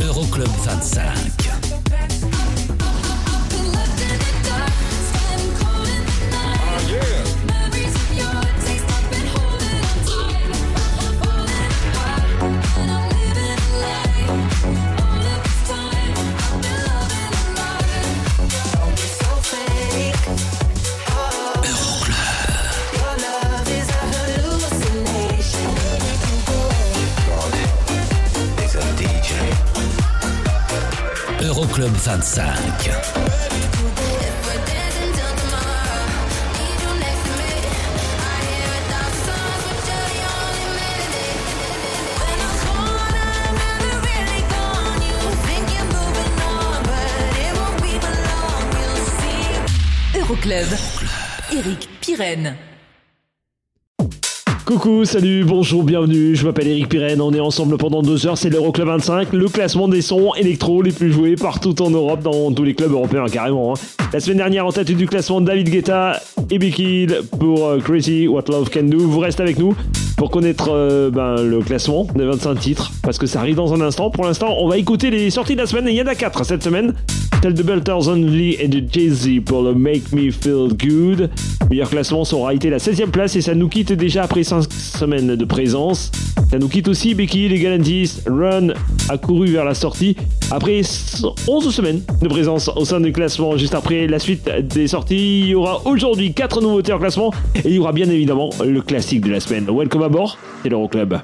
Euroclub 25. Euroclub 25. Euroclub. Eric Pirenne. Coucou, salut, bonjour, bienvenue, je m'appelle Eric Pirenne, on est ensemble pendant deux heures, c'est l'Euroclub 25, le classement des sons électro les plus joués partout en Europe, dans tous les clubs européens carrément. hein. La semaine dernière, en tête du classement, David Guetta et Big Kid pour euh, Crazy What Love Can Do. Vous restez avec nous pour connaître euh, ben, le classement des 25 titres, parce que ça arrive dans un instant. Pour l'instant, on va écouter les sorties de la semaine, et il y en a 4 cette semaine. Tel de Belters Only et de Jay-Z pour le Make Me Feel Good. Meilleur classement, aura été la 16e place et ça nous quitte déjà après 5 semaines de présence. Ça nous quitte aussi Becky, les Galantis. Run a couru vers la sortie après 11 semaines de présence au sein du classement. Juste après la suite des sorties, il y aura aujourd'hui 4 nouveautés en classement et il y aura bien évidemment le classique de la semaine. Welcome à bord, c'est l'Euroclub.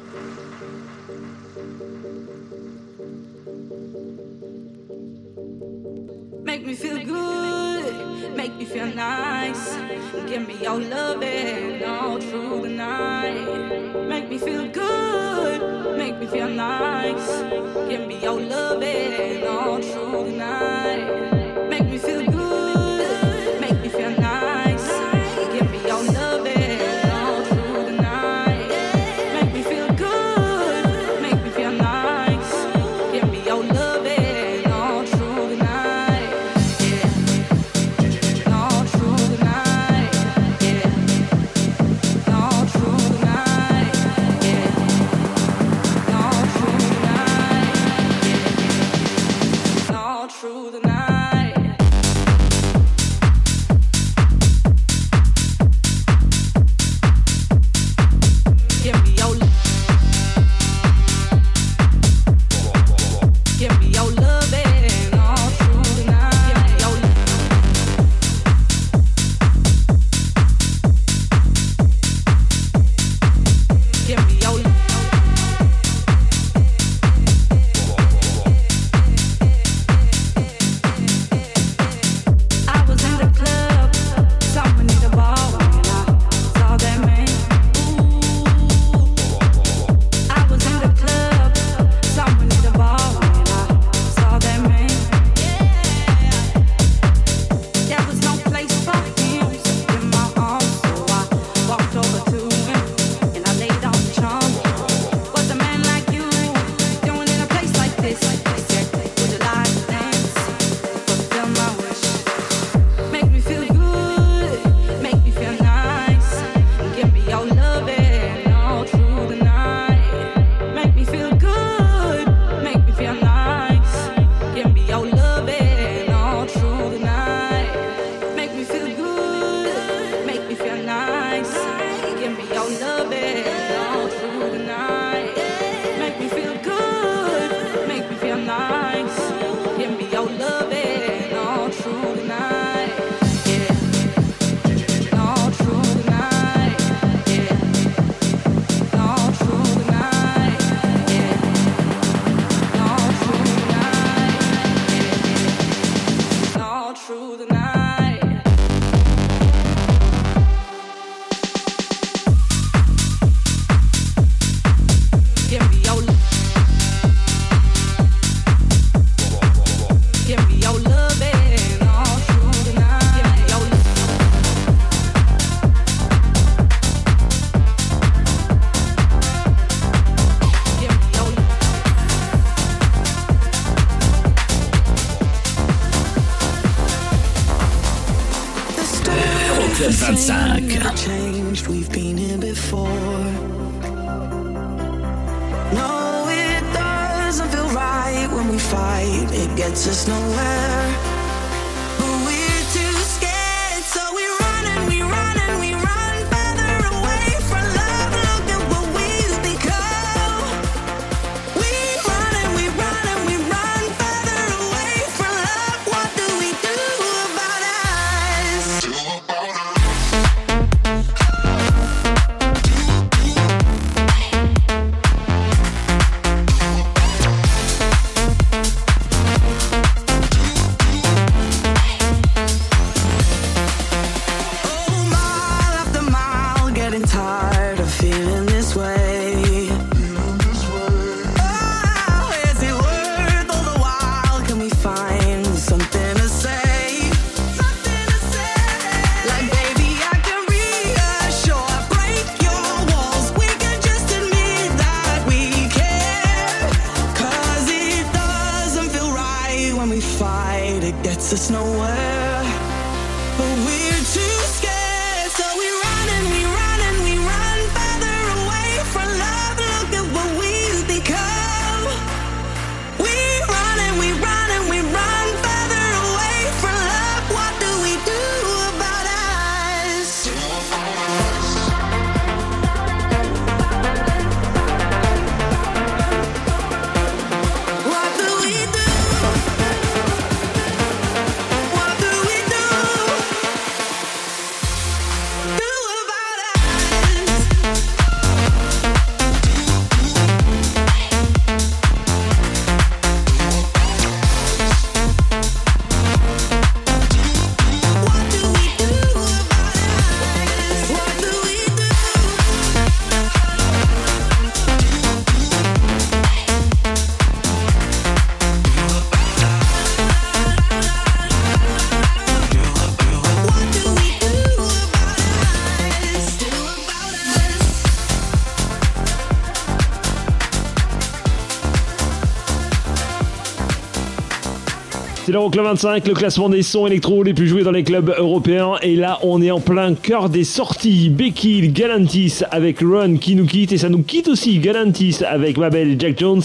l'heure au 25, le classement des sons électro les plus joués dans les clubs européens. Et là, on est en plein cœur des sorties. Becky Galantis avec Run qui nous quitte. Et ça nous quitte aussi Galantis avec Mabel et Jack Jones.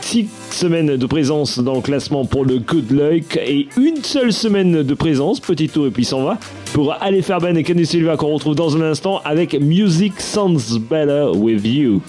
Six semaines de présence dans le classement pour le Good Luck et une seule semaine de présence, petit tour et puis s'en va, pour aller faire Ben et Kenny Silva qu'on retrouve dans un instant avec Music Sounds Better With You.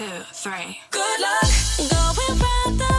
two, three. Good luck going round the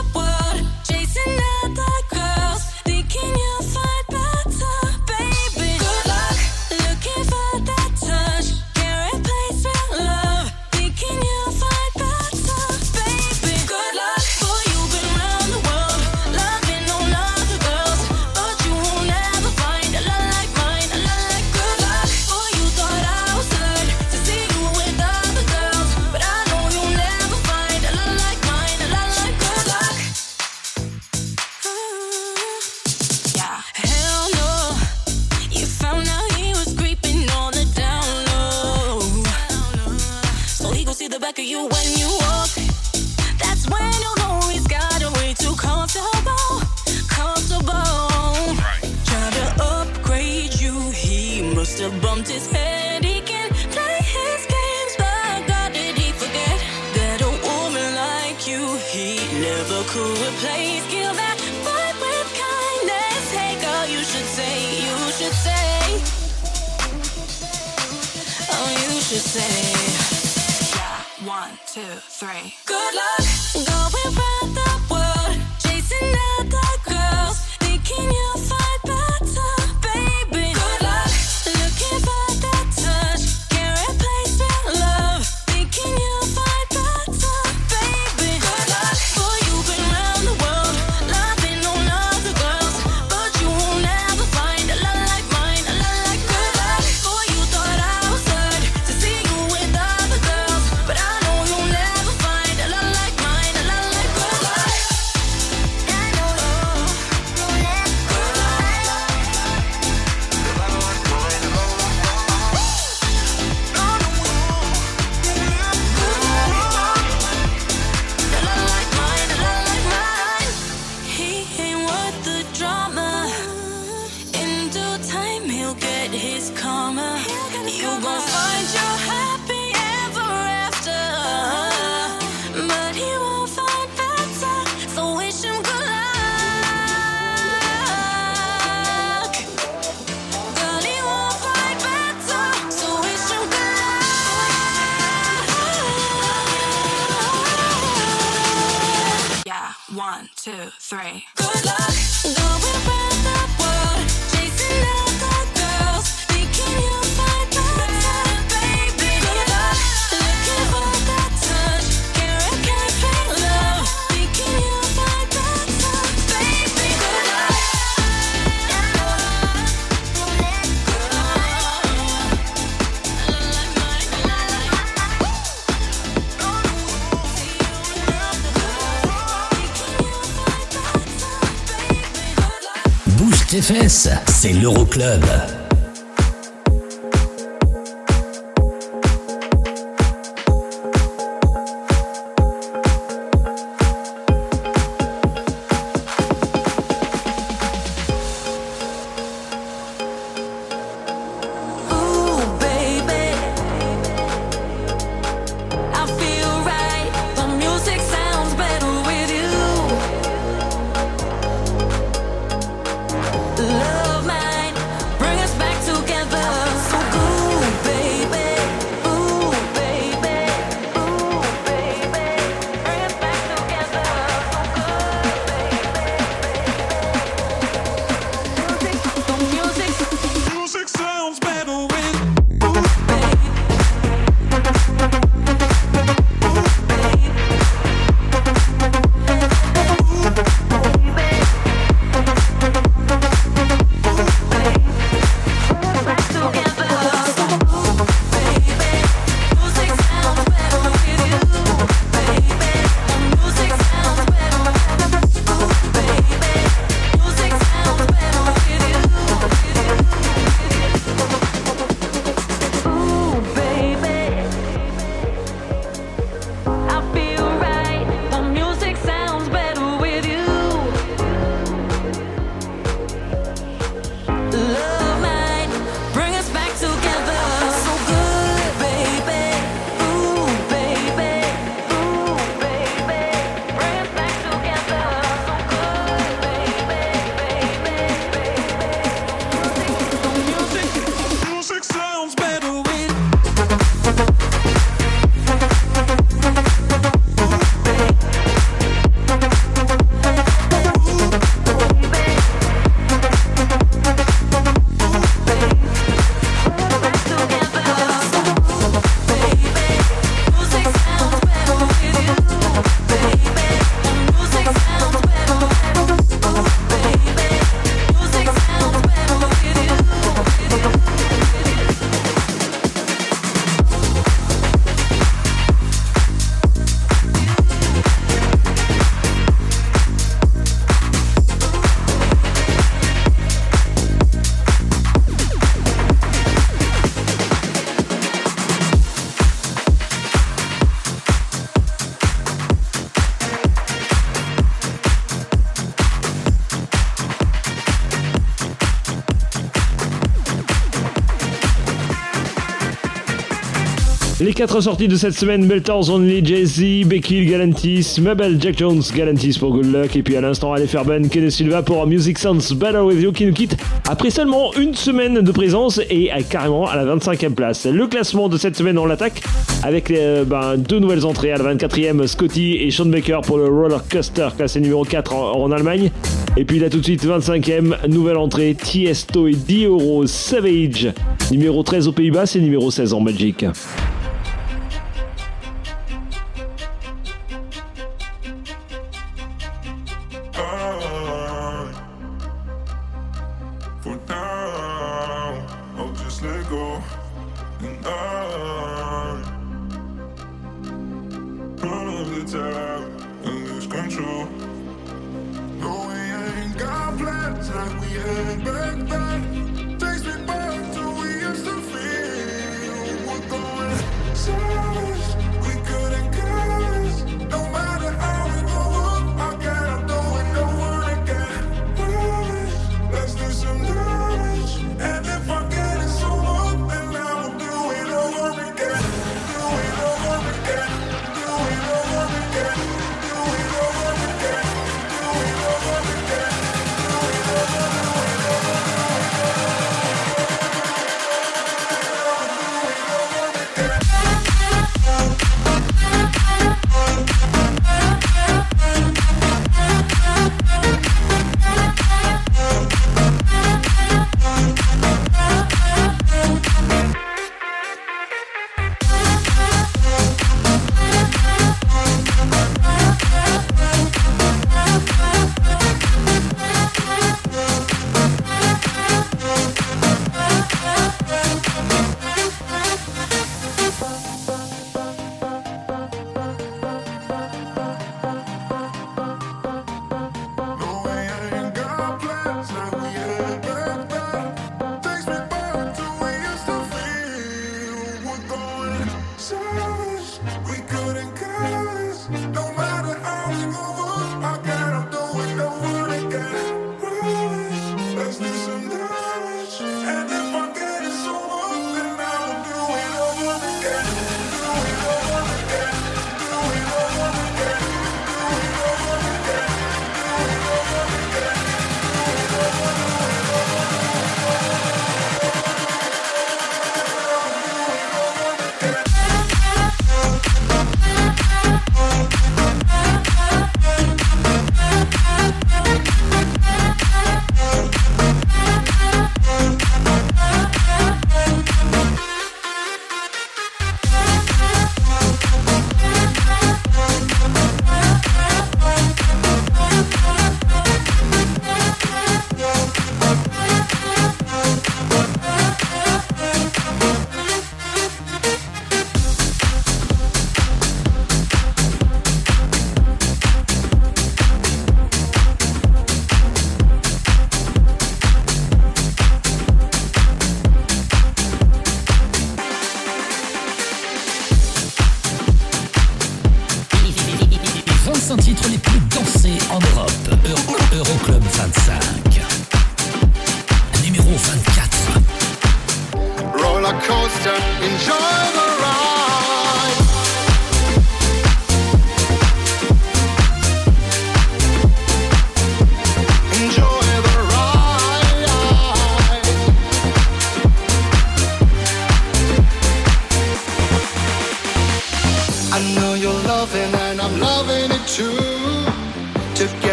two. c'est l'Euroclub. Quatre sorties de cette semaine, Meltors Only, Jay-Z, Becky Galantis, Mabel Jack Jones, Galantis pour Good Luck, et puis à l'instant Allez Fairbank, Kenny Silva pour Music Sounds Better With You qui nous quitte après seulement une semaine de présence et carrément à la 25e place. Le classement de cette semaine, on l'attaque avec euh, ben, deux nouvelles entrées. À la 24e, Scotty et Sean Baker pour le Rollercoaster classé numéro 4 en, Allemagne. Et puis là tout de suite, 25e, nouvelle entrée, Tiesto et Dioro Savage, numéro 13 aux Pays-Bas et numéro 16 en Belgique.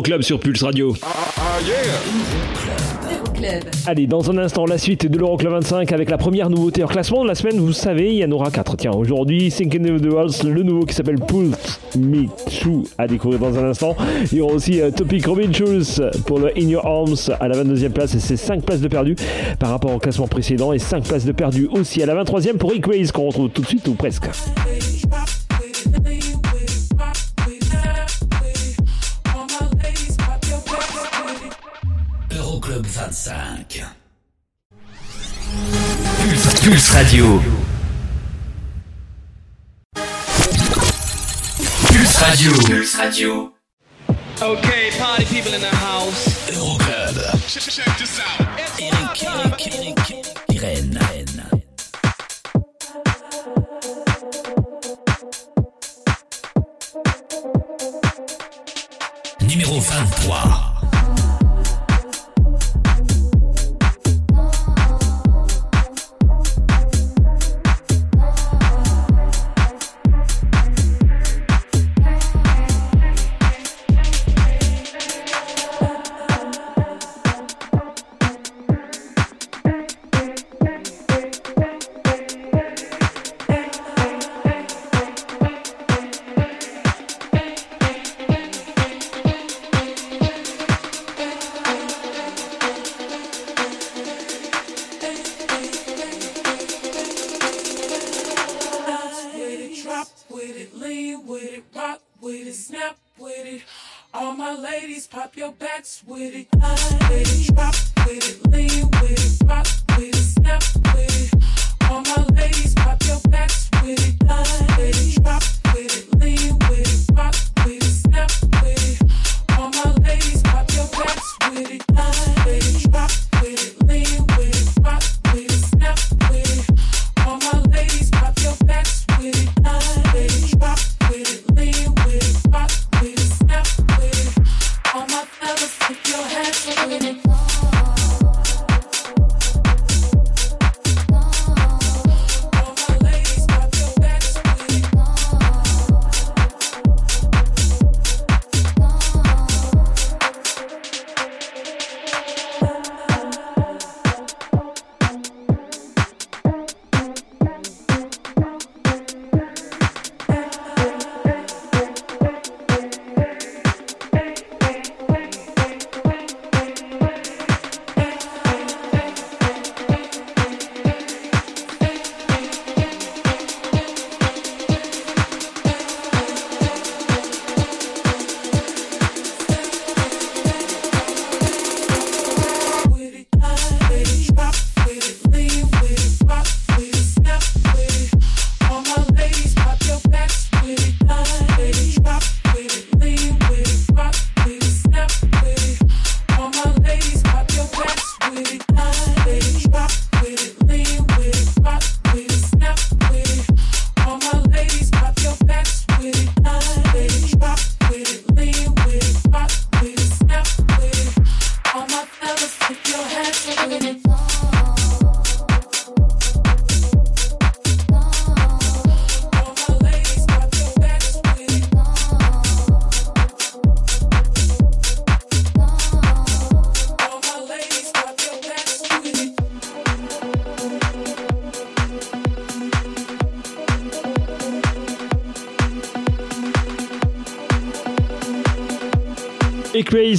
C'est l'Euroclub sur Pulse Radio. Euroclub. Allez, dans un instant, la suite de l'Euroclub 25 avec la première nouveauté en classement de la semaine. Vous savez, il y en aura 4. Tiens, aujourd'hui, Thinking of the Waltz, le nouveau qui s'appelle Pulse Me True à découvrir dans un instant. Il y aura aussi euh, Topic Robin Schulz pour le In Your Arms à la 22e place et c'est 5 places de perdu par rapport au classement précédent et 5 places de perdu aussi à la 23e pour Waze qu'on retrouve tout de suite ou presque. Radio. Pulse Radio. Pulse Radio. top with it. All my ladies, pop your backs with it. Line with it, drop with it, lean with it, pop with it, snap with it. All my ladies, pop your backs with it. Line with it, drop with it, lean with it, pop with it, snap with it. All my ladies, pop your backs with it. Line with it, drop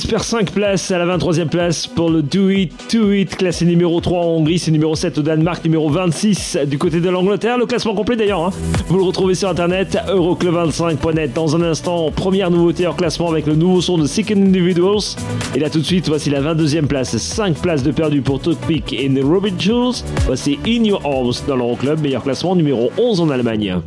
Perd 5 places à la 23e place pour le Do It, Do It, classé numéro 3 en Hongrie, c'est numéro 7 au Danemark, numéro 26 du côté de l'Angleterre. Le classement complet d'ailleurs, hein. vous le retrouvez sur internet, euroclub25.net. Dans un instant, première nouveauté en classement avec le nouveau son de Sick Individuals. Et là tout de suite, voici la 22e place, 5 places de perdu pour Toothpick et Robin Jules. Voici In Your Arms dans l'Euroclub, meilleur classement numéro 11 en Allemagne.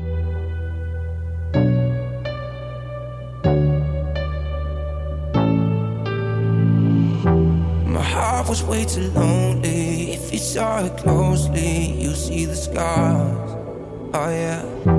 Yeah.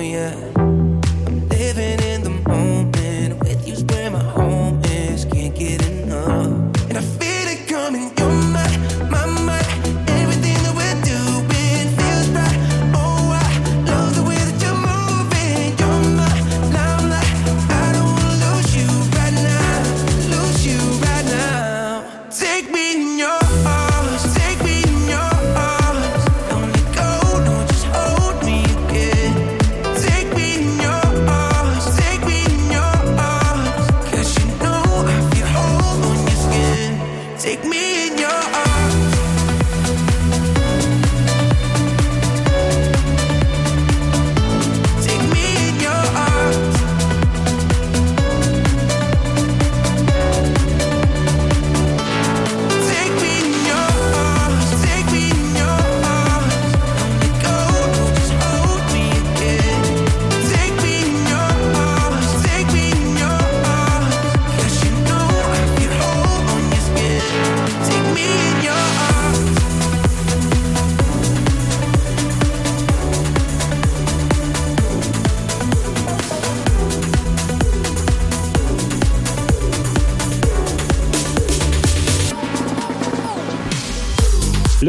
Yeah.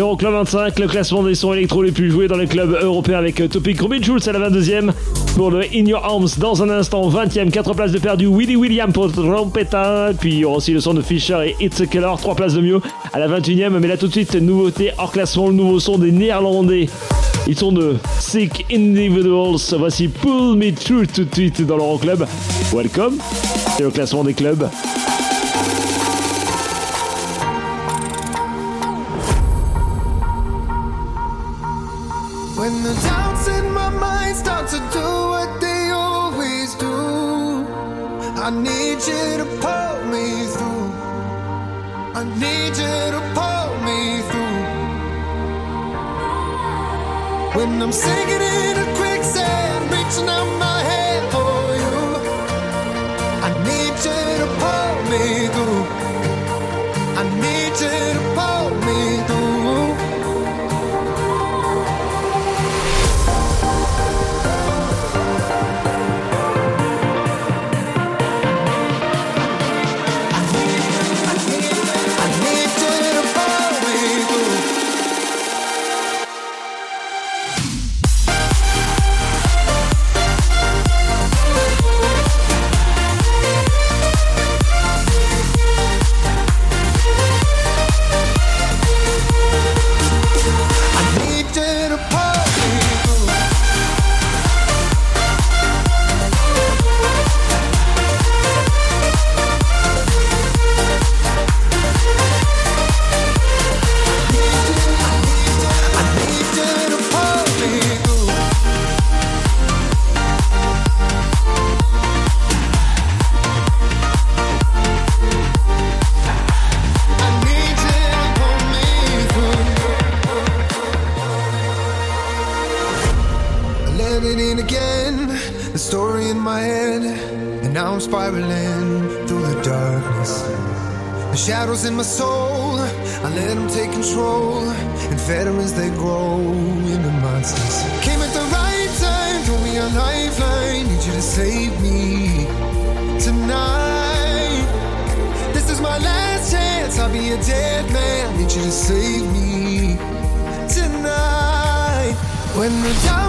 L'Euroclub 25, le classement des sons électro les plus joués dans les clubs européens avec euh, Topic Robin Schulz à la 22e pour le In Your Arms dans un instant 20e 4 places de perdu. Willy William pour Trompeta puis il y aura aussi le son de Fisher et It's a Killer. 3 places de mieux à la 21e mais là tout de suite nouveauté hors classement. Le nouveau son des néerlandais. Ils sont de Sick Individuals. Voici Pull Me Through tout de suite dans l'Euroclub. Welcome. C'est le classement des clubs and the down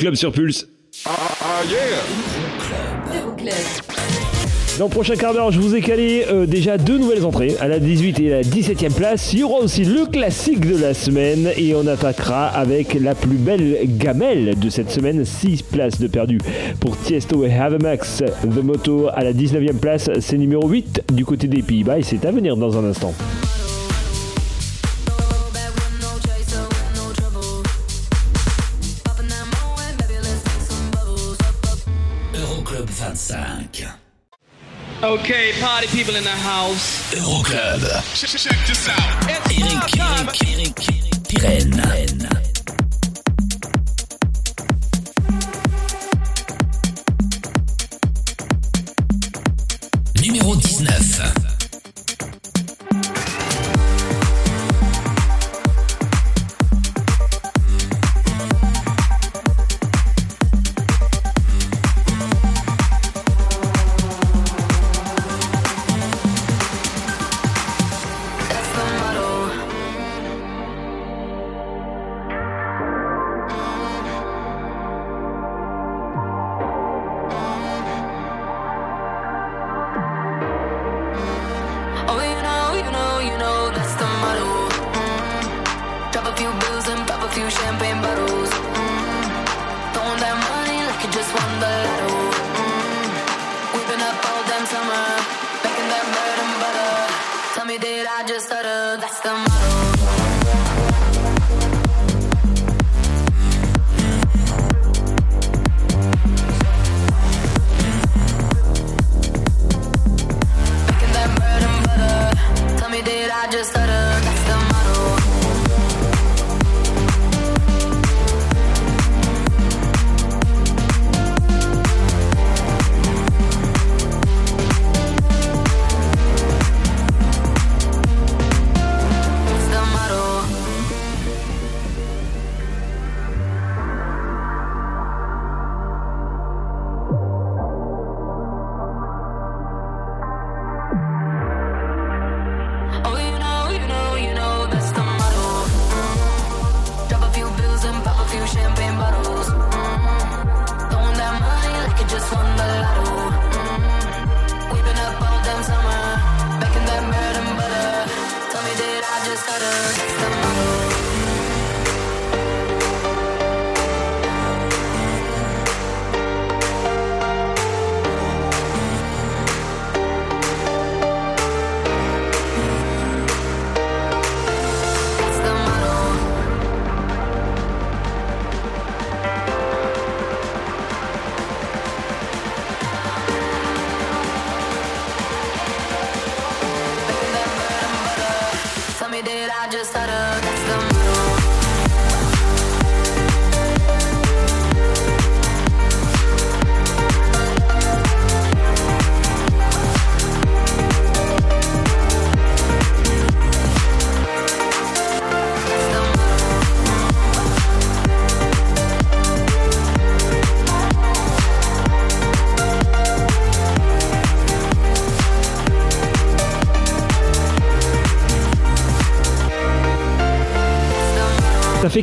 Club sur Pulse. Ah, ah yeah dans le prochain quart d'heure, je vous ai calé euh, déjà deux nouvelles entrées, à la 18e et à la 17e place. Il y aura aussi le classique de la semaine et on attaquera avec la plus belle gamelle de cette semaine, 6 places de perdu pour Tiesto et Havemax. The Moto à la 19e place, c'est numéro 8 du côté des Pays-Bas et c'est à venir dans un instant. Okay, party people in the house. Euroclub. Check, check, check this out. It's Eric, Eric, Eric, Eric, Eric, Eric, Eric, Eric, Eric.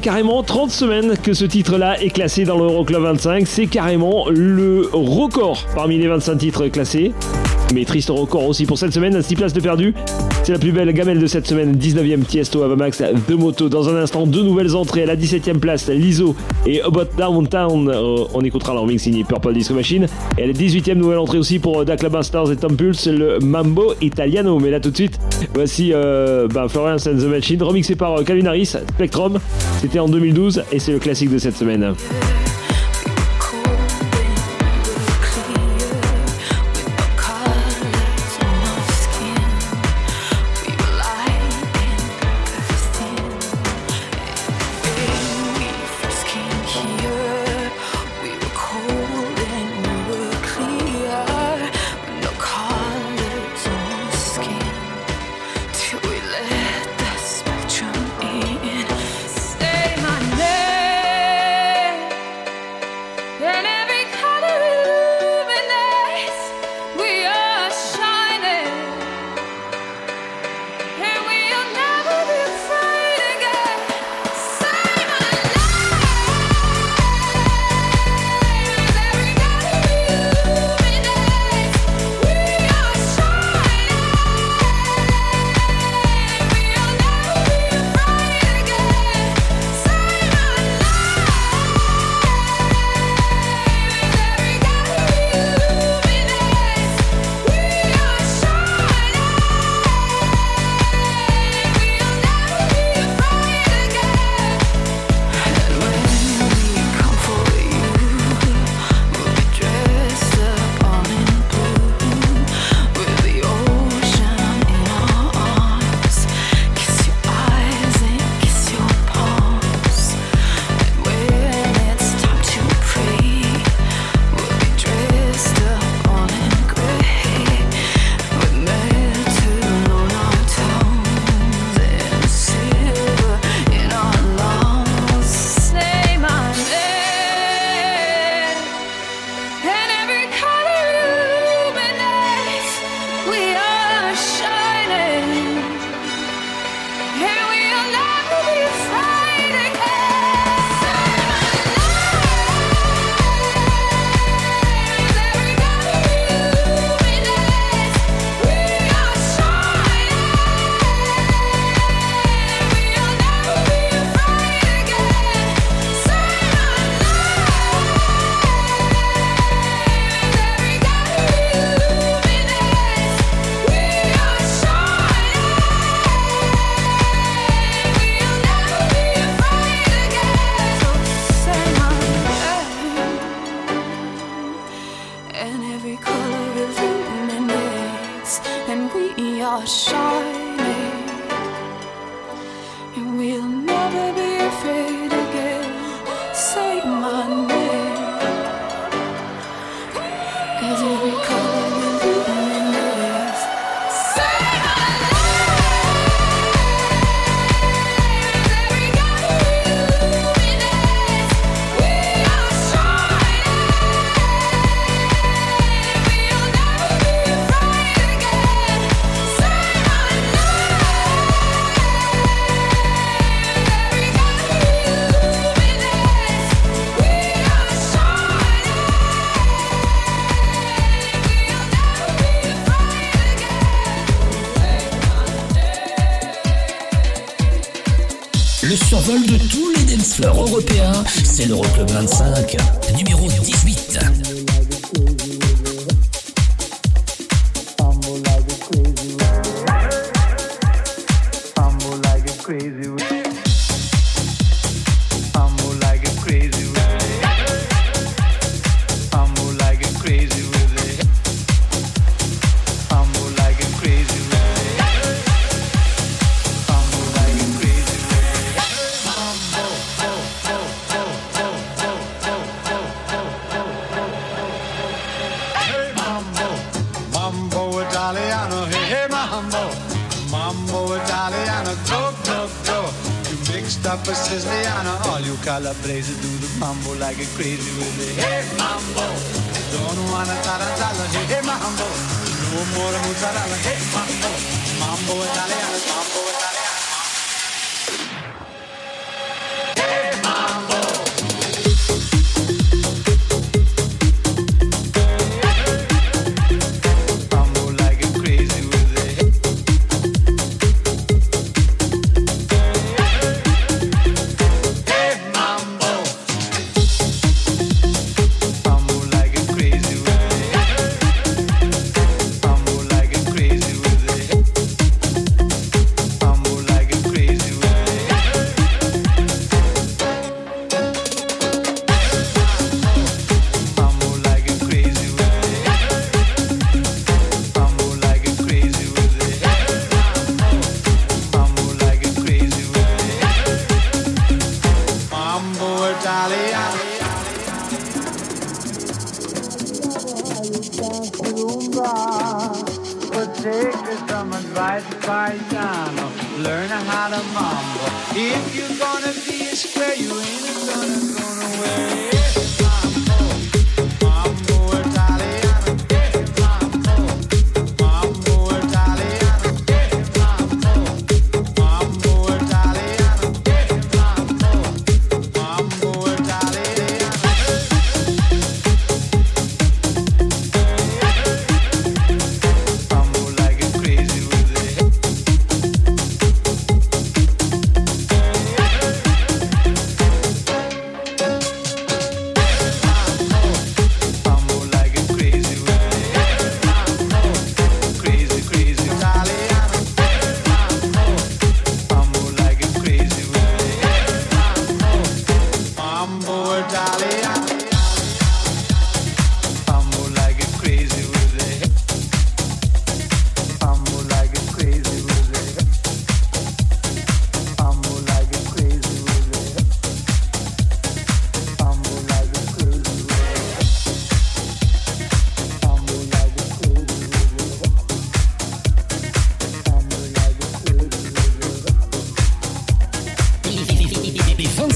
Carrément 30 semaines que ce titre-là est classé dans l'Euroclub 25. C'est carrément le record parmi les 25 titres classés. Mais triste record aussi pour cette semaine, 6 places de perdu. C'est la plus belle gamelle de cette semaine, 19ème Tiesto Avamax de moto. Dans un instant, deux nouvelles entrées à la 17ème place, Lizo et About Downtown. Euh, on écoutera leur mix signé Purple Disco Machine. Et à la 18ème nouvelle entrée aussi pour Dakla Masters et Tom Pulse, le Mambo Italiano. Mais là tout de suite, voici euh, bah, Florence and the Machine, remixé par euh, Calvin Harris, Spectrum. C'était en 2012 et c'est le classique de cette semaine. And we'll never be afraid floors européens, c'est l'Euroclub 25, numéro 18.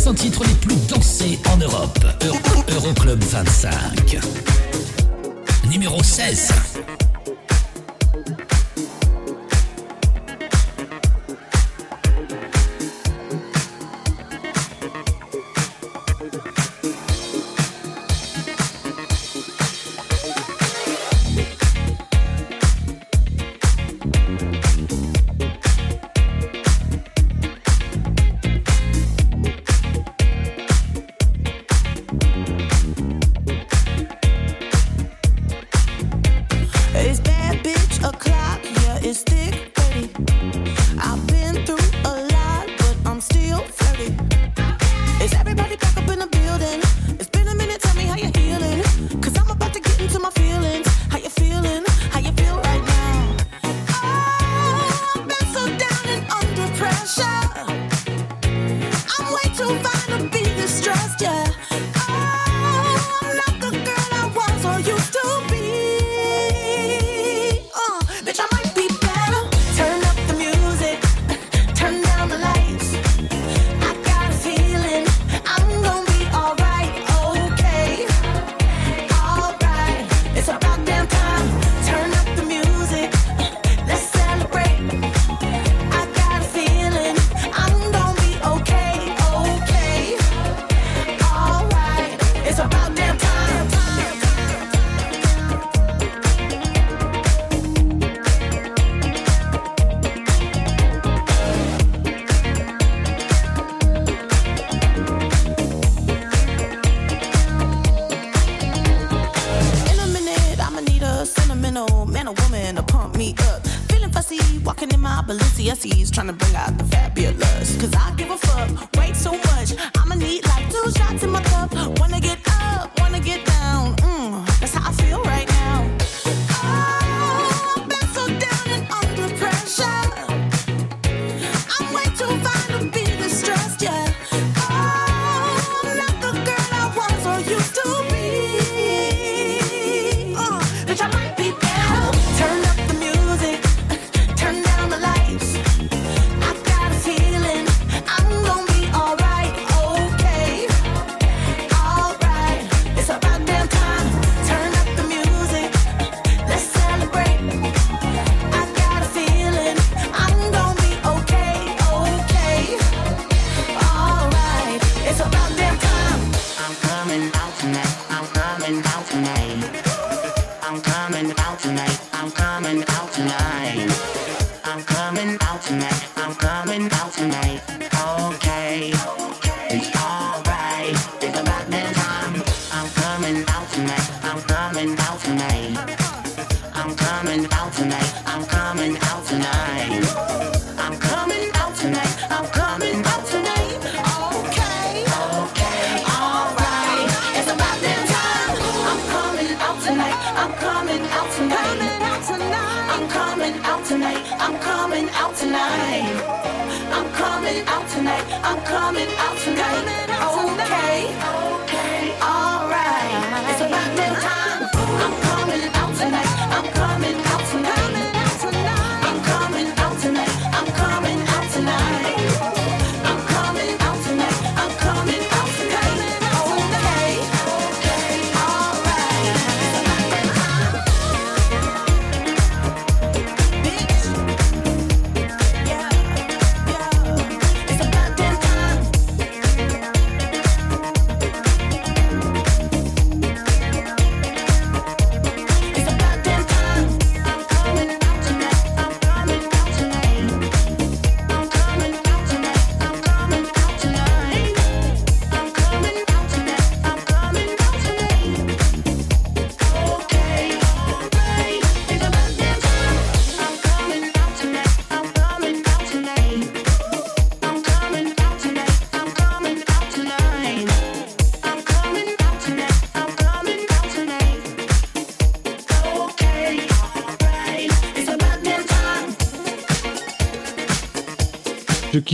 500 titres les plus dansés en Europe. Euroclub 25. Numéro 16.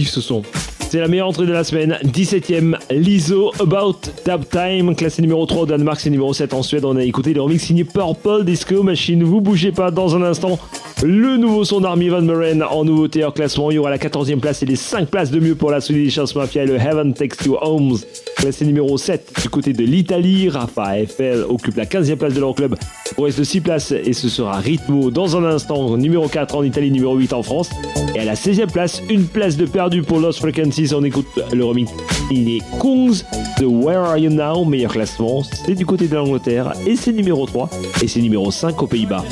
Ce son. C'est la meilleure entrée de la semaine. 17ème, Lizzo, About Tap Time, classé numéro 3 au Danemark, c'est numéro 7 en Suède. On a écouté le remix signé Purple Disco Machine. Vous bougez pas dans un instant. Le nouveau son d'Army Van Buren en nouveauté hors classement. Il y aura la 14e place et les 5 places de mieux pour la Swedish House Mafia et le Heaven Takes Two Homes. Classé numéro 7 du côté de l'Italie. Rafa FL occupe la 15e place de leur club. Il reste 6 places et ce sera Ritmo dans un instant. Numéro 4 en Italie, numéro 8 en France. Et à la 16e place, une place de perdu pour Lost Frequencies. On écoute le remix. Il est Kungs de Where Are You Now, meilleur classement. C'est du côté de l'Angleterre et c'est numéro 3 et c'est numéro 5 aux Pays-Bas.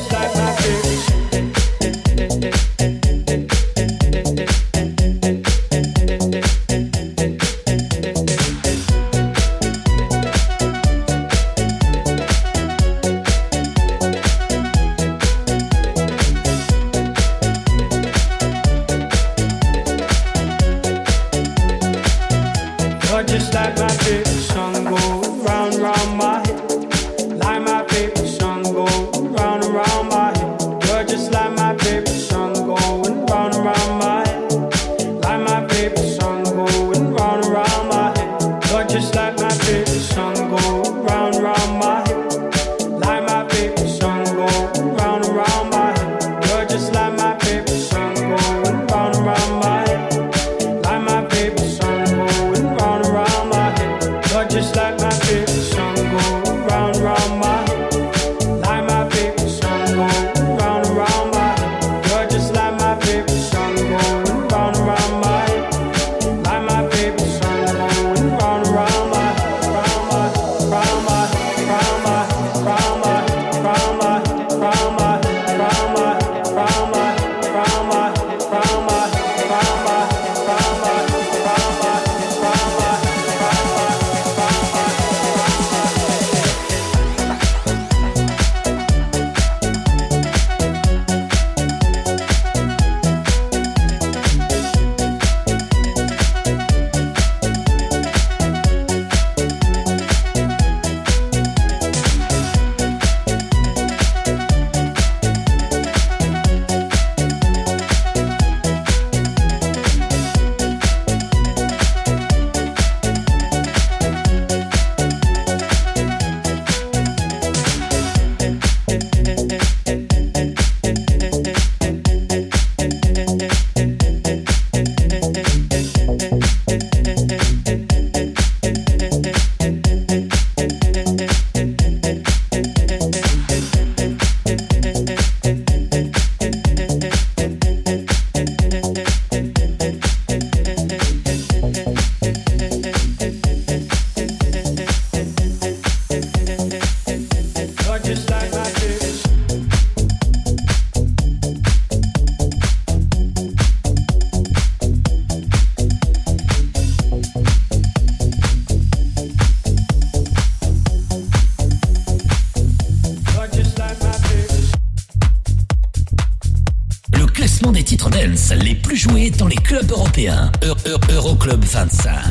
Club 25.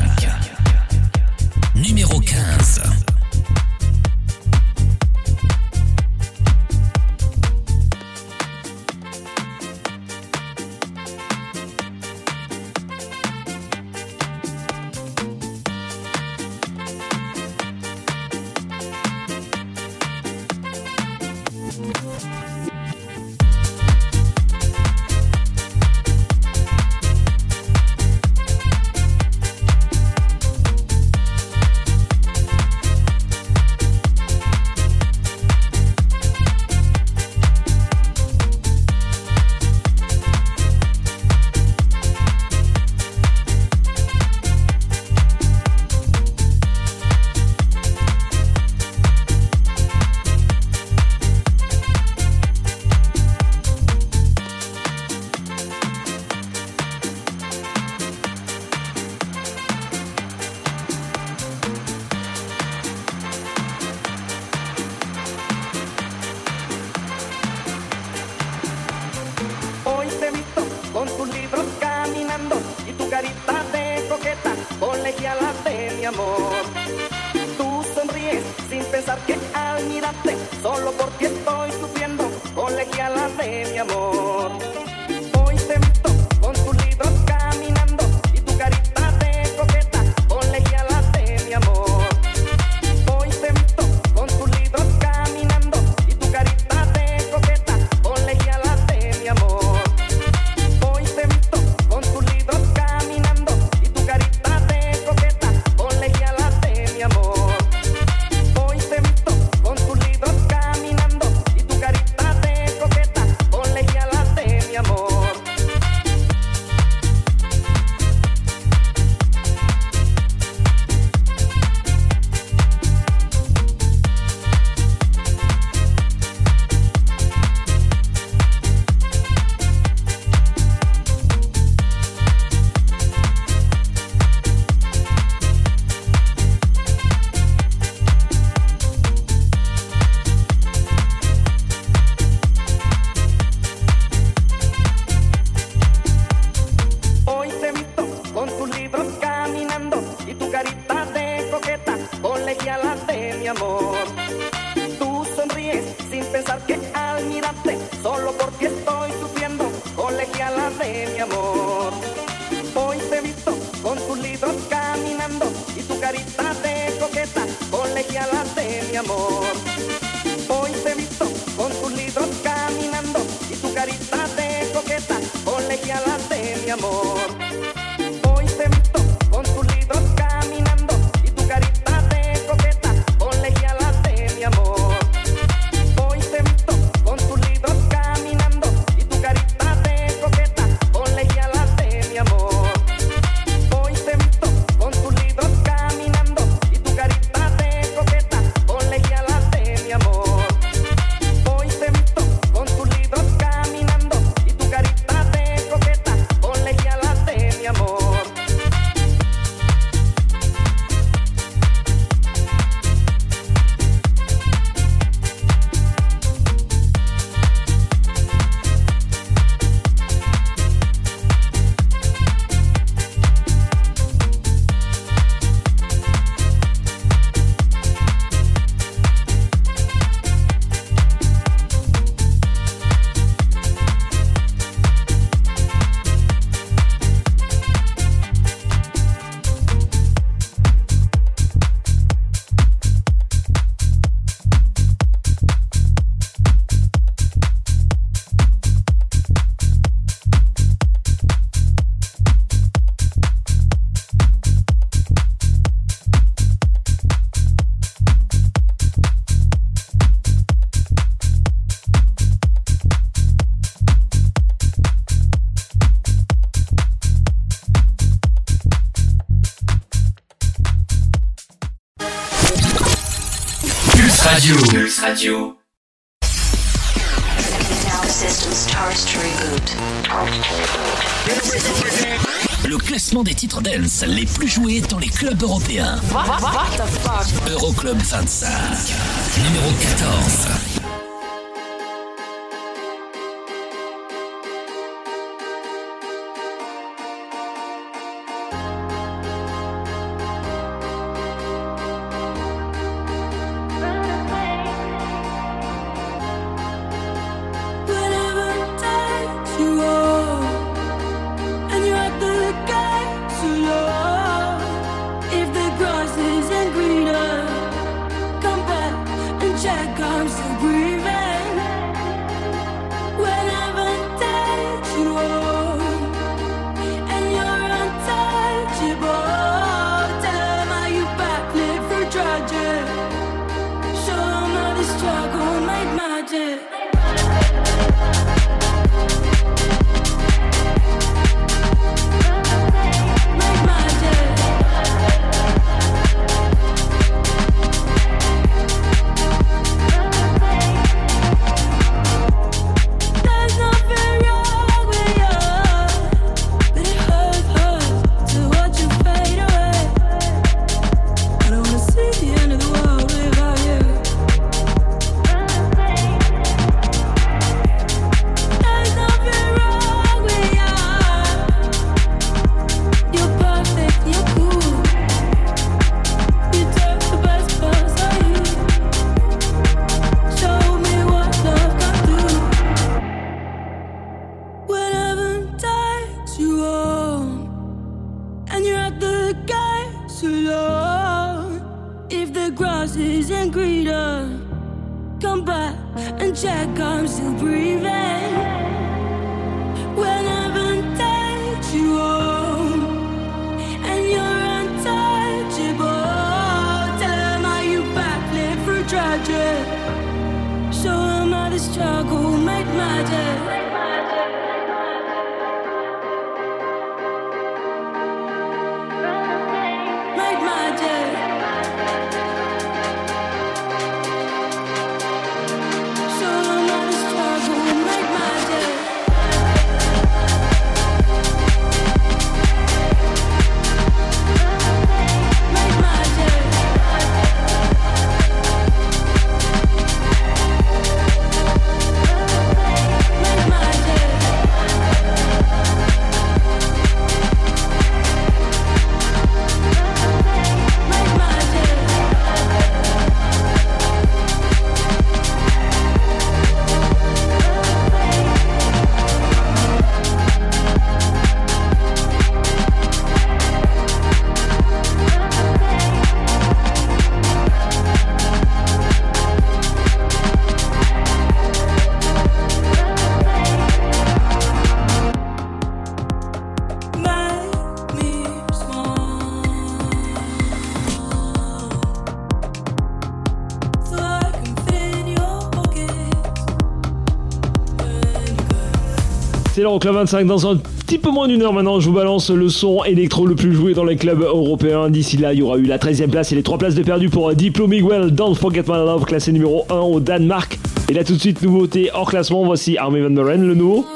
plus joué dans les clubs européens. Euroclub 25, numéro 14. C'est l'Euroclub 25 dans un petit peu moins d'une heure maintenant. Je vous balance le son électro le plus joué dans les clubs européens. D'ici là, il y aura eu la 13e place et les 3 places de perdu pour Diplo Miguel, Don't Forget My Love, classé numéro 1 au Danemark. Et là tout de suite, nouveauté hors classement, voici Army Van Buren, le nouveau.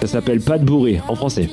Ça s'appelle Pas de bourré en français.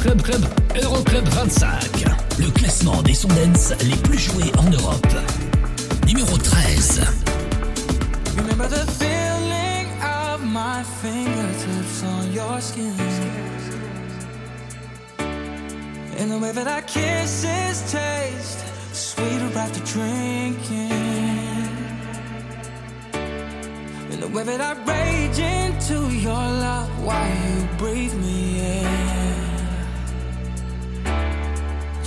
Euroclub Club, Euroclub 25. Le classement des sons dance les plus joués en Europe. Numéro 13. Remember the feeling of my fingertips on your skin? And the way that our kisses taste sweeter after drinking. And the way that I rage into your love while you breathe me in.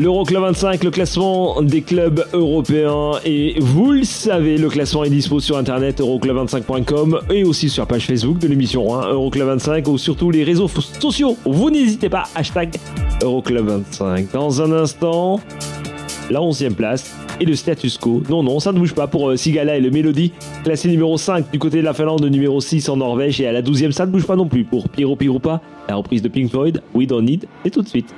L'Euroclub 25, le classement des clubs européens. Et vous le savez, le classement est dispo sur internet euroclub25.com et aussi sur la page Facebook de l'émission hein, Euroclub 25 ou sur tous les réseaux sociaux. Vous n'hésitez pas, hashtag Euroclub 25. Dans un instant, la 11e place et le status quo. Non, non, ça ne bouge pas pour euh, Sigala et le Mélodie. Classé numéro 5 du côté de la Finlande, numéro 6 en Norvège et à la 12e, ça ne bouge pas non plus pour Piero Pirupa, la reprise de Pink Floyd, We Don't Need, et tout de suite.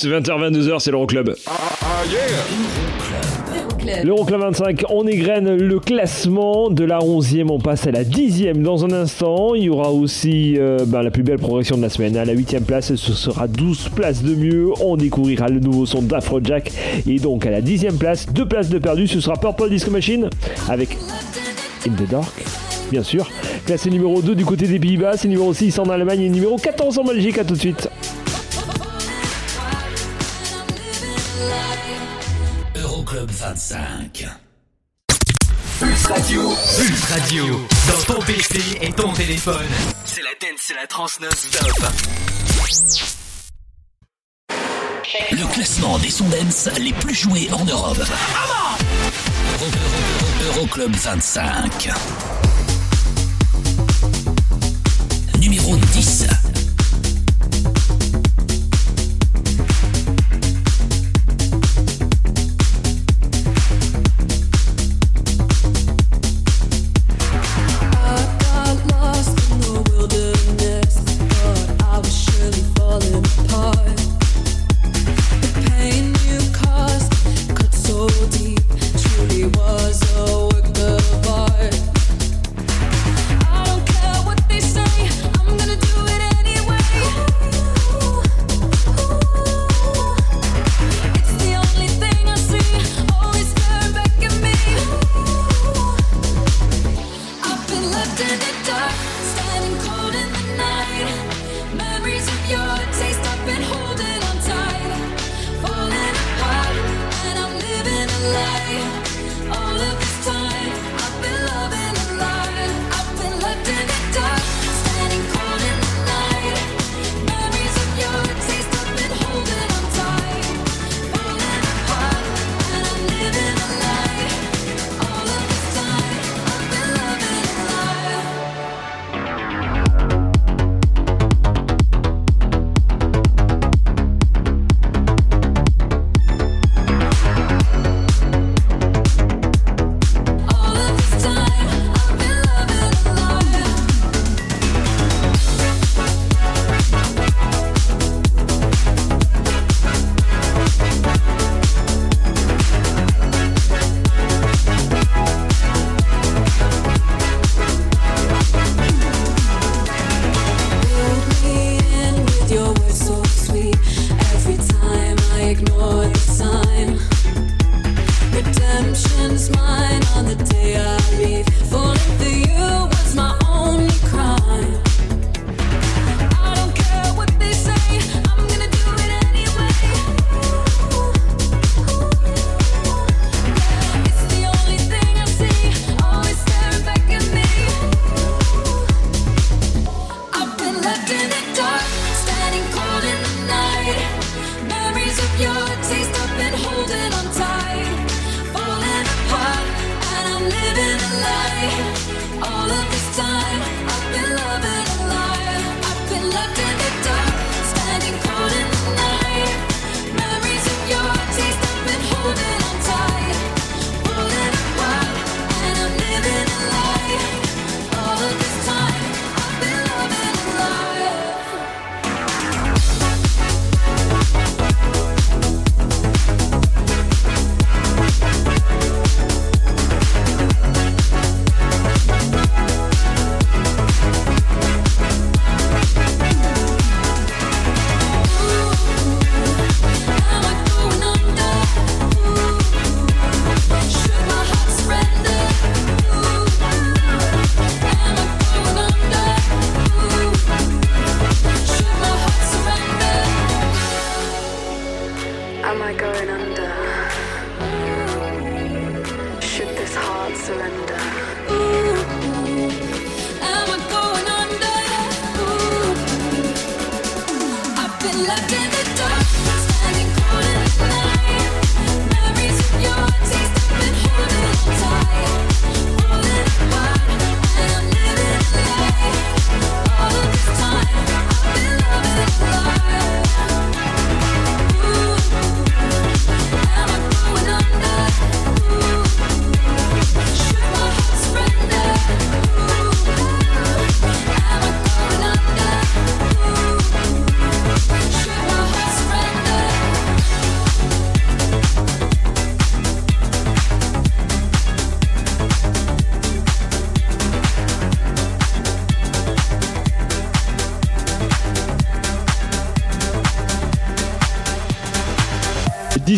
plus, 20h-22h, c'est l'Euroclub. Ah, ah yeah L'Euroclub 25, on égrène le classement de la 11e, on passe à la 10e dans un instant. Il y aura aussi euh, ben, la plus belle progression de la semaine. À la 8e place, ce sera 12 places de mieux. On découvrira le nouveau son d'Afrojack. Et donc à la 10e place, 2 places de perdu, ce sera Purple Disco Machine avec In the Dark bien sûr. Classé numéro 2 du côté des Pays-Bas, c'est numéro 6 en Allemagne et numéro 14 en Belgique. À tout de suite. 25. Pulse Radio. Pulse Radio. Dans ton PC et ton téléphone. C'est la dance, c'est la trans non-stop. Le classement des sons les plus joués en Europe. Euroclub 25.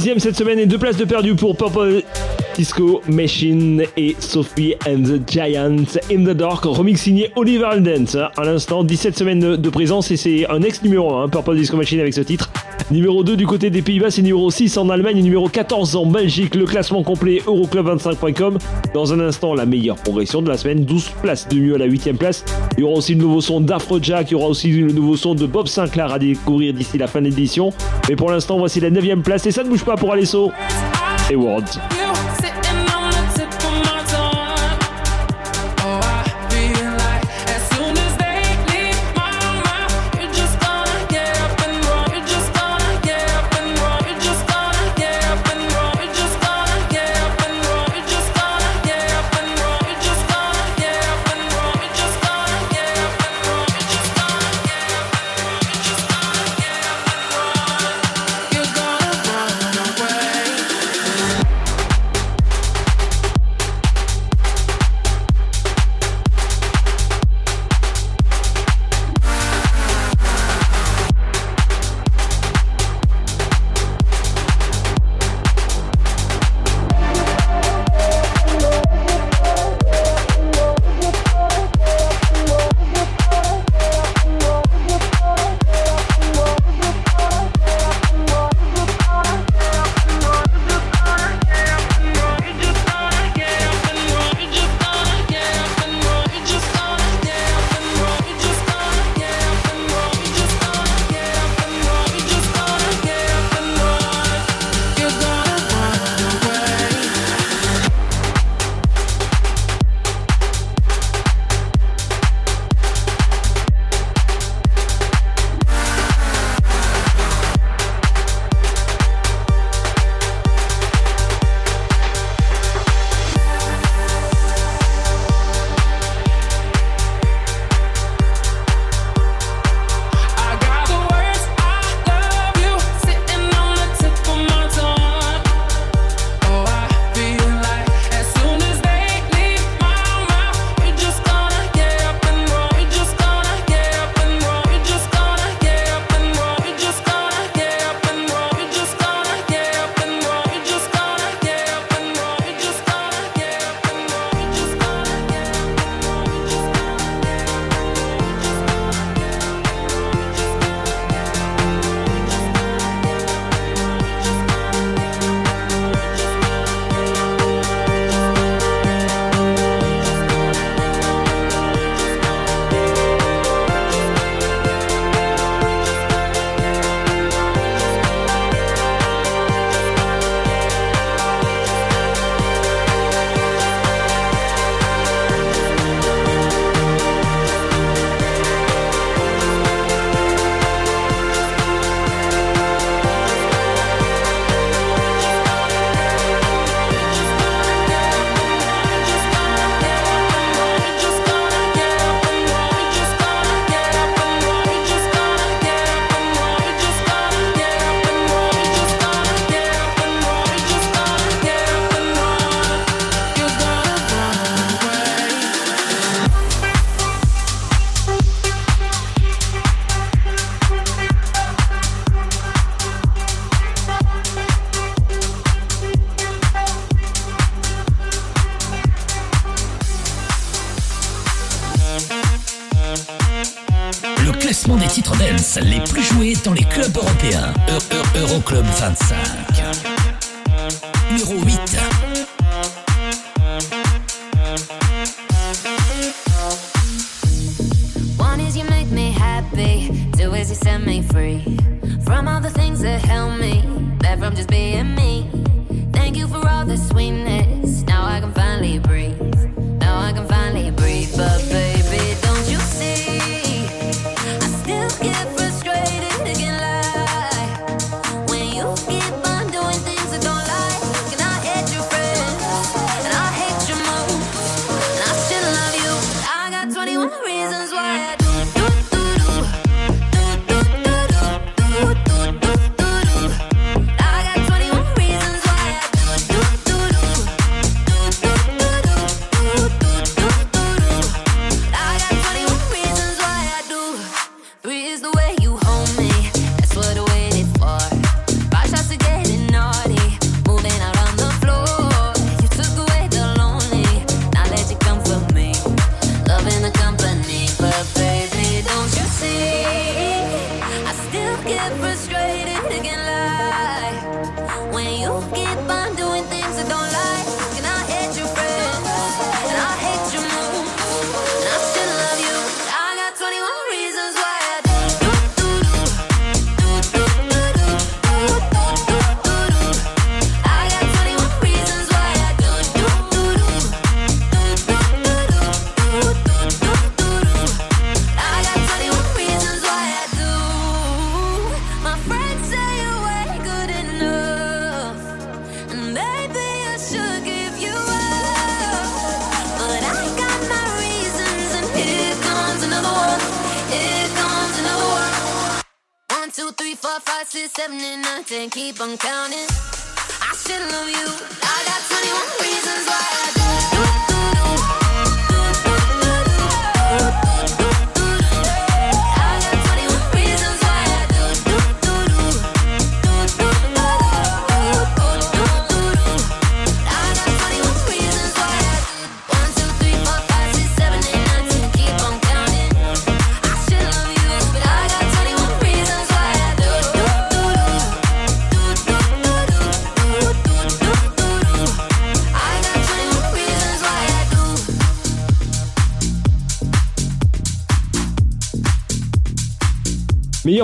dixième cette semaine et deux places de perdu pour Purple Disco Machine et Sophie and the Giants in the Dark, remix signé Oliver Dance. À l'instant, 17 semaines de présence et c'est un ex numéro 1, Purple Disco Machine avec ce titre. Numéro 2 du côté des Pays-Bas, c'est numéro 6 en Allemagne et numéro 14 en Belgique. Le classement complet Euroclub25.com. Dans un instant, la meilleure progression de la semaine, 12 places de mieux à la 8ème place. Il y aura aussi le nouveau son d'Afrojack, il y aura aussi le nouveau son de Bob Sinclair à découvrir d'ici la fin de l'édition. Mais pour l'instant, voici la 9ème place et ça ne bouge pas pour Alesso et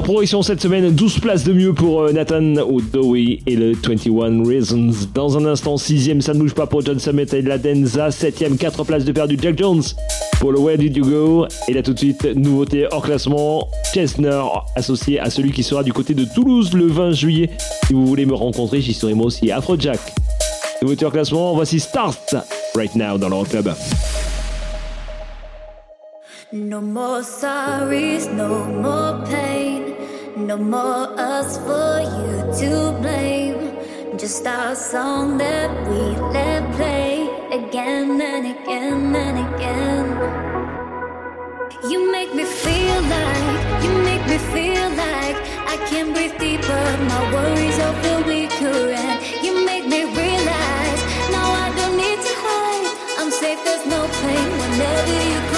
progression cette semaine, 12 places de mieux pour euh, Nathan O'Dowie et le 21 Reasons. Dans un instant, 6ème, ça ne bouge pas pour John Summit et la Denza. 7ème, 4 places de perdu, Jack Jones pour le Where Did You Go? Et là tout de suite, nouveauté hors classement, Chesner associé à celui qui sera du côté de Toulouse le 20 juillet. Si vous voulez me rencontrer, j'y serai moi aussi, Afrojack. Nouveauté hors classement, voici Start right now dans le Rock Club. No more sorries, no more pain. No more us for you to blame. Just our song that we let play again and again and again. You make me feel like, you make me feel like I can't breathe deeper. My worries are feel weaker, and. You make me realize, now I don't need to hide. I'm safe, there's no pain whenever you cry.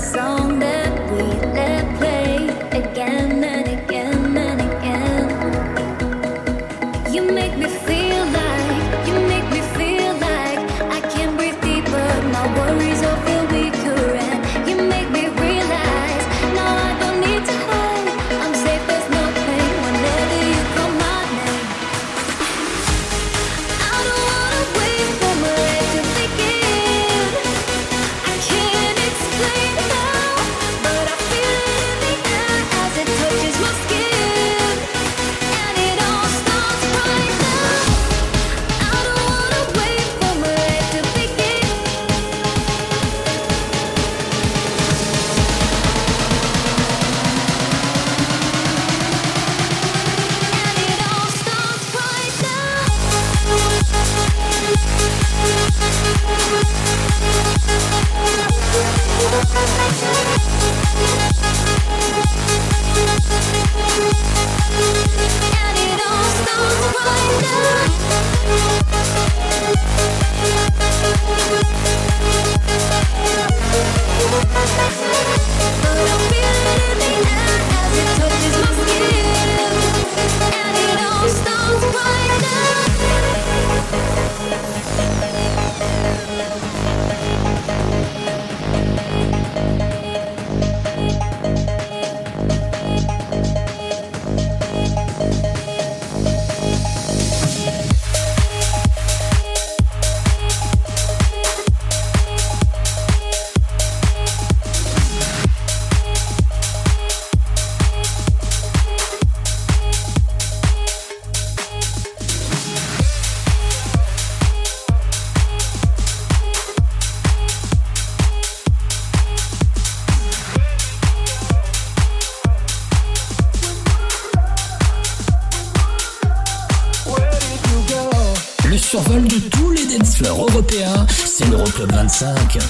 song that 5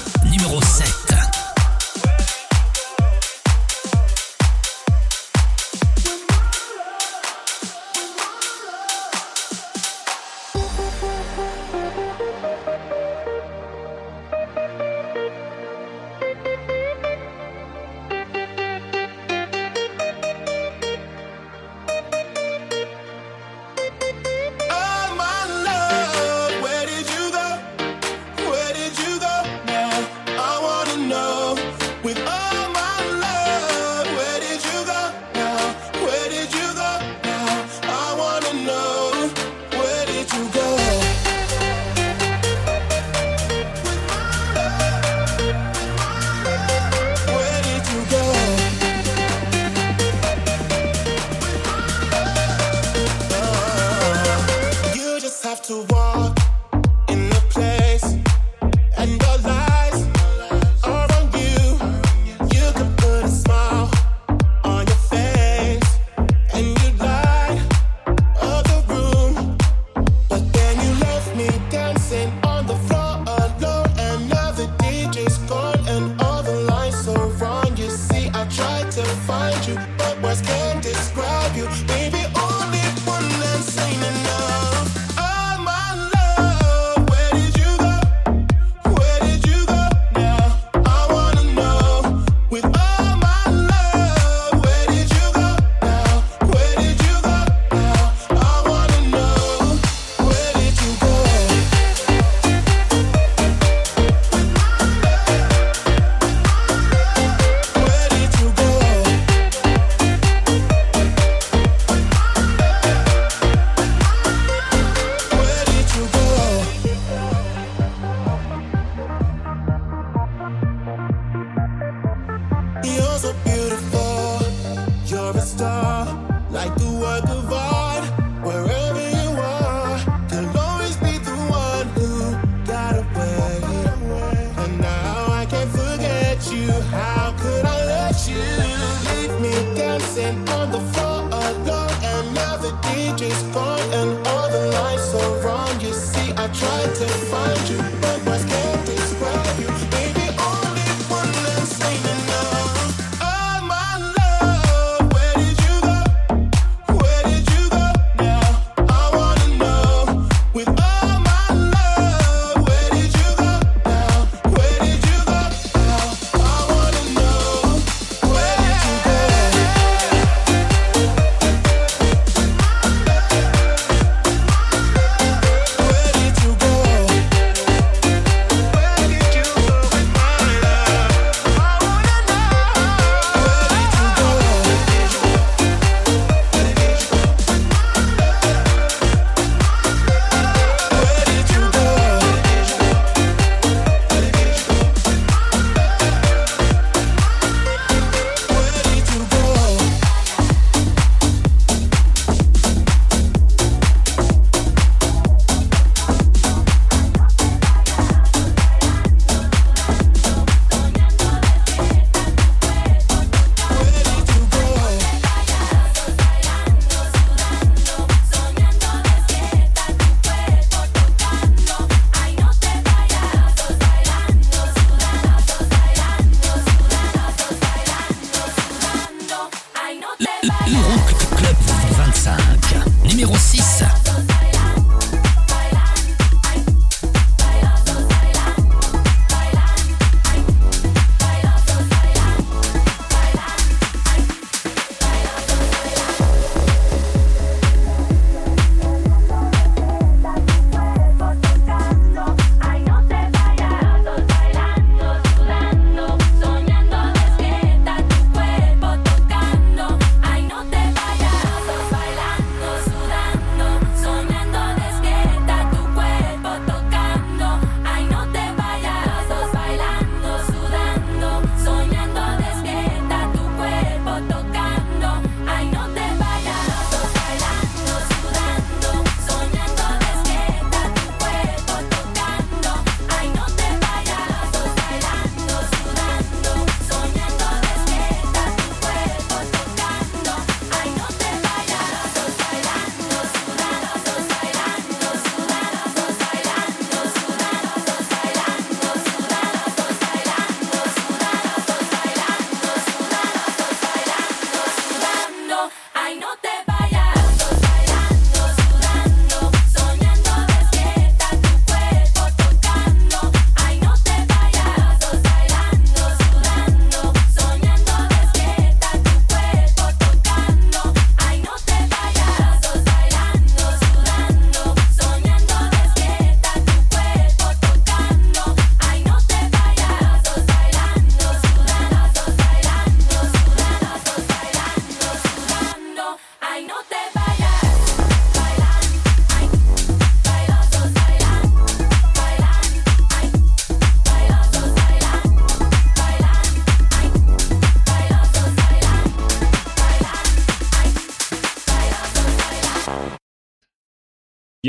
down.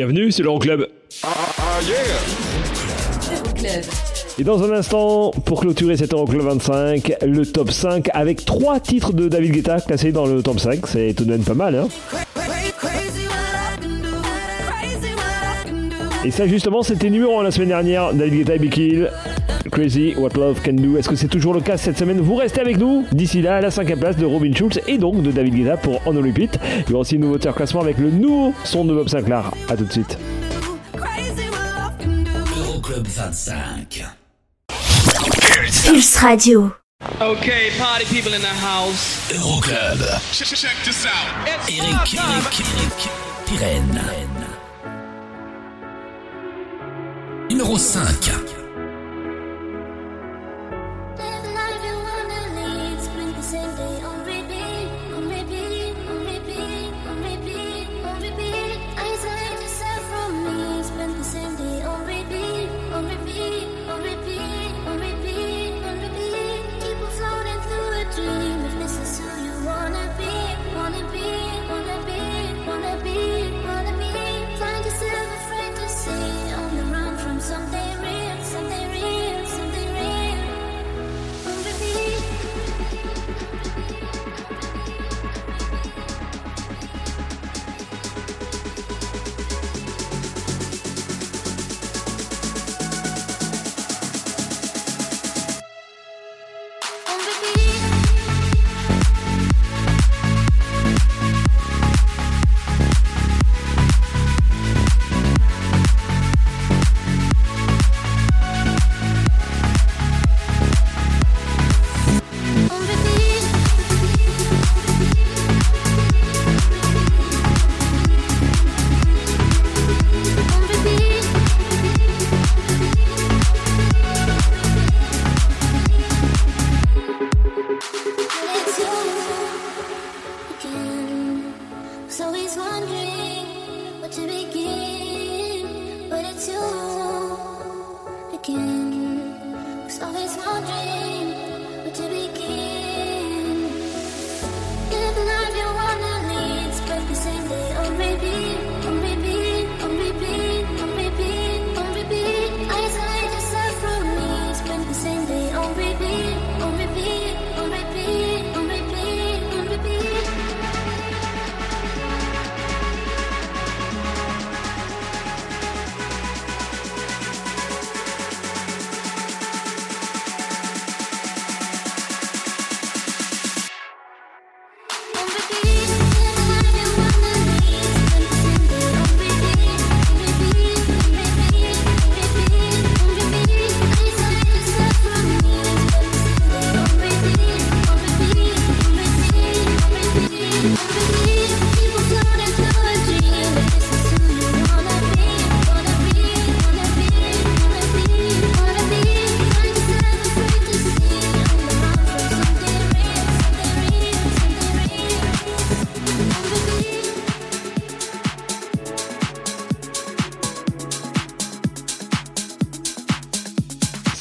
Bienvenue, c'est l'Euroclub. Euroclub. Et dans un instant, pour clôturer cet Euroclub 25, le top 5 avec trois titres de David Guetta classés dans le top 5. C'est tout de même pas mal, hein Et ça, justement, c'était numéro 1 la semaine dernière. David Guetta et Hill. Crazy What Love Can Do. Est-ce que c'est toujours le cas cette semaine? Vous restez avec nous. D'ici là, à la cinquième place de Robin Schulz et donc de David Guetta pour On Repeat. Il y aura aussi une nouveauté en classement avec le nouveau son de Bob Sinclair. A tout de suite. Euroclub 25. Pulse Radio. Okay, party people in the house. Euroclub. Check, check this out. Eric, Eric, Eric, Pirenne. Numéro 5.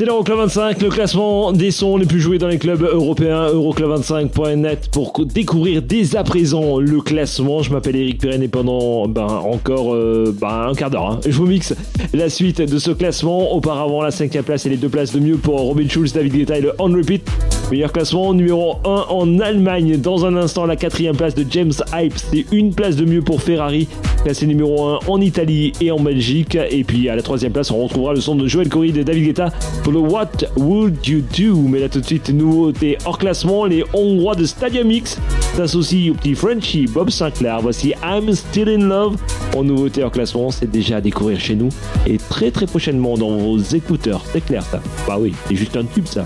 C'est l'Euroclub 25, le classement des sons les plus joués dans les clubs européens, euroclub25.net pour co- découvrir dès à présent le classement. Je m'appelle Eric Pirenne et pendant ben, encore euh, ben, un quart d'heure, hein, je vous mixe la suite de ce classement. Auparavant, la cinquième place et les deux places de mieux pour Robin Schulz, David Guetta et le On Repeat. Meilleur classement, numéro 1 en Allemagne. Dans un instant, la quatrième place de James Hype. C'est une place de mieux pour Ferrari, classé numéro 1 en Italie et en Belgique. Et puis à la troisième place, on retrouvera le son de Joel Corey de David Guetta pour le What Would You Do? Mais là tout de suite, nouveauté hors classement, les Hongrois de Stadium X s'associent au petit Frenchie Bob Sinclair. Voici I'm Still in Love. En nouveauté hors classement, c'est déjà à découvrir chez nous et très très prochainement dans vos écouteurs. C'est clair ça. Bah oui, c'est juste un tube ça.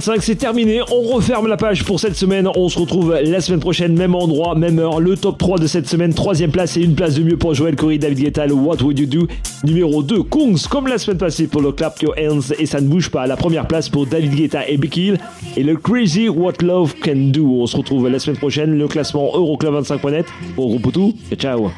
c'est terminé. On referme la page pour cette semaine. On se retrouve la semaine prochaine, même endroit, même heure. Le top 3 de cette semaine, troisième place et une place de mieux pour Joël Corey, David Guetta, le What Would You Do? Numéro 2, Kongs, comme la semaine passée pour le Clap Your Hands et ça ne bouge pas. La première place pour David Guetta et Becky Hill et le Crazy What Love Can Do. On se retrouve la semaine prochaine. Le classement Euroclub 25.net. Bon groupe tout et ciao.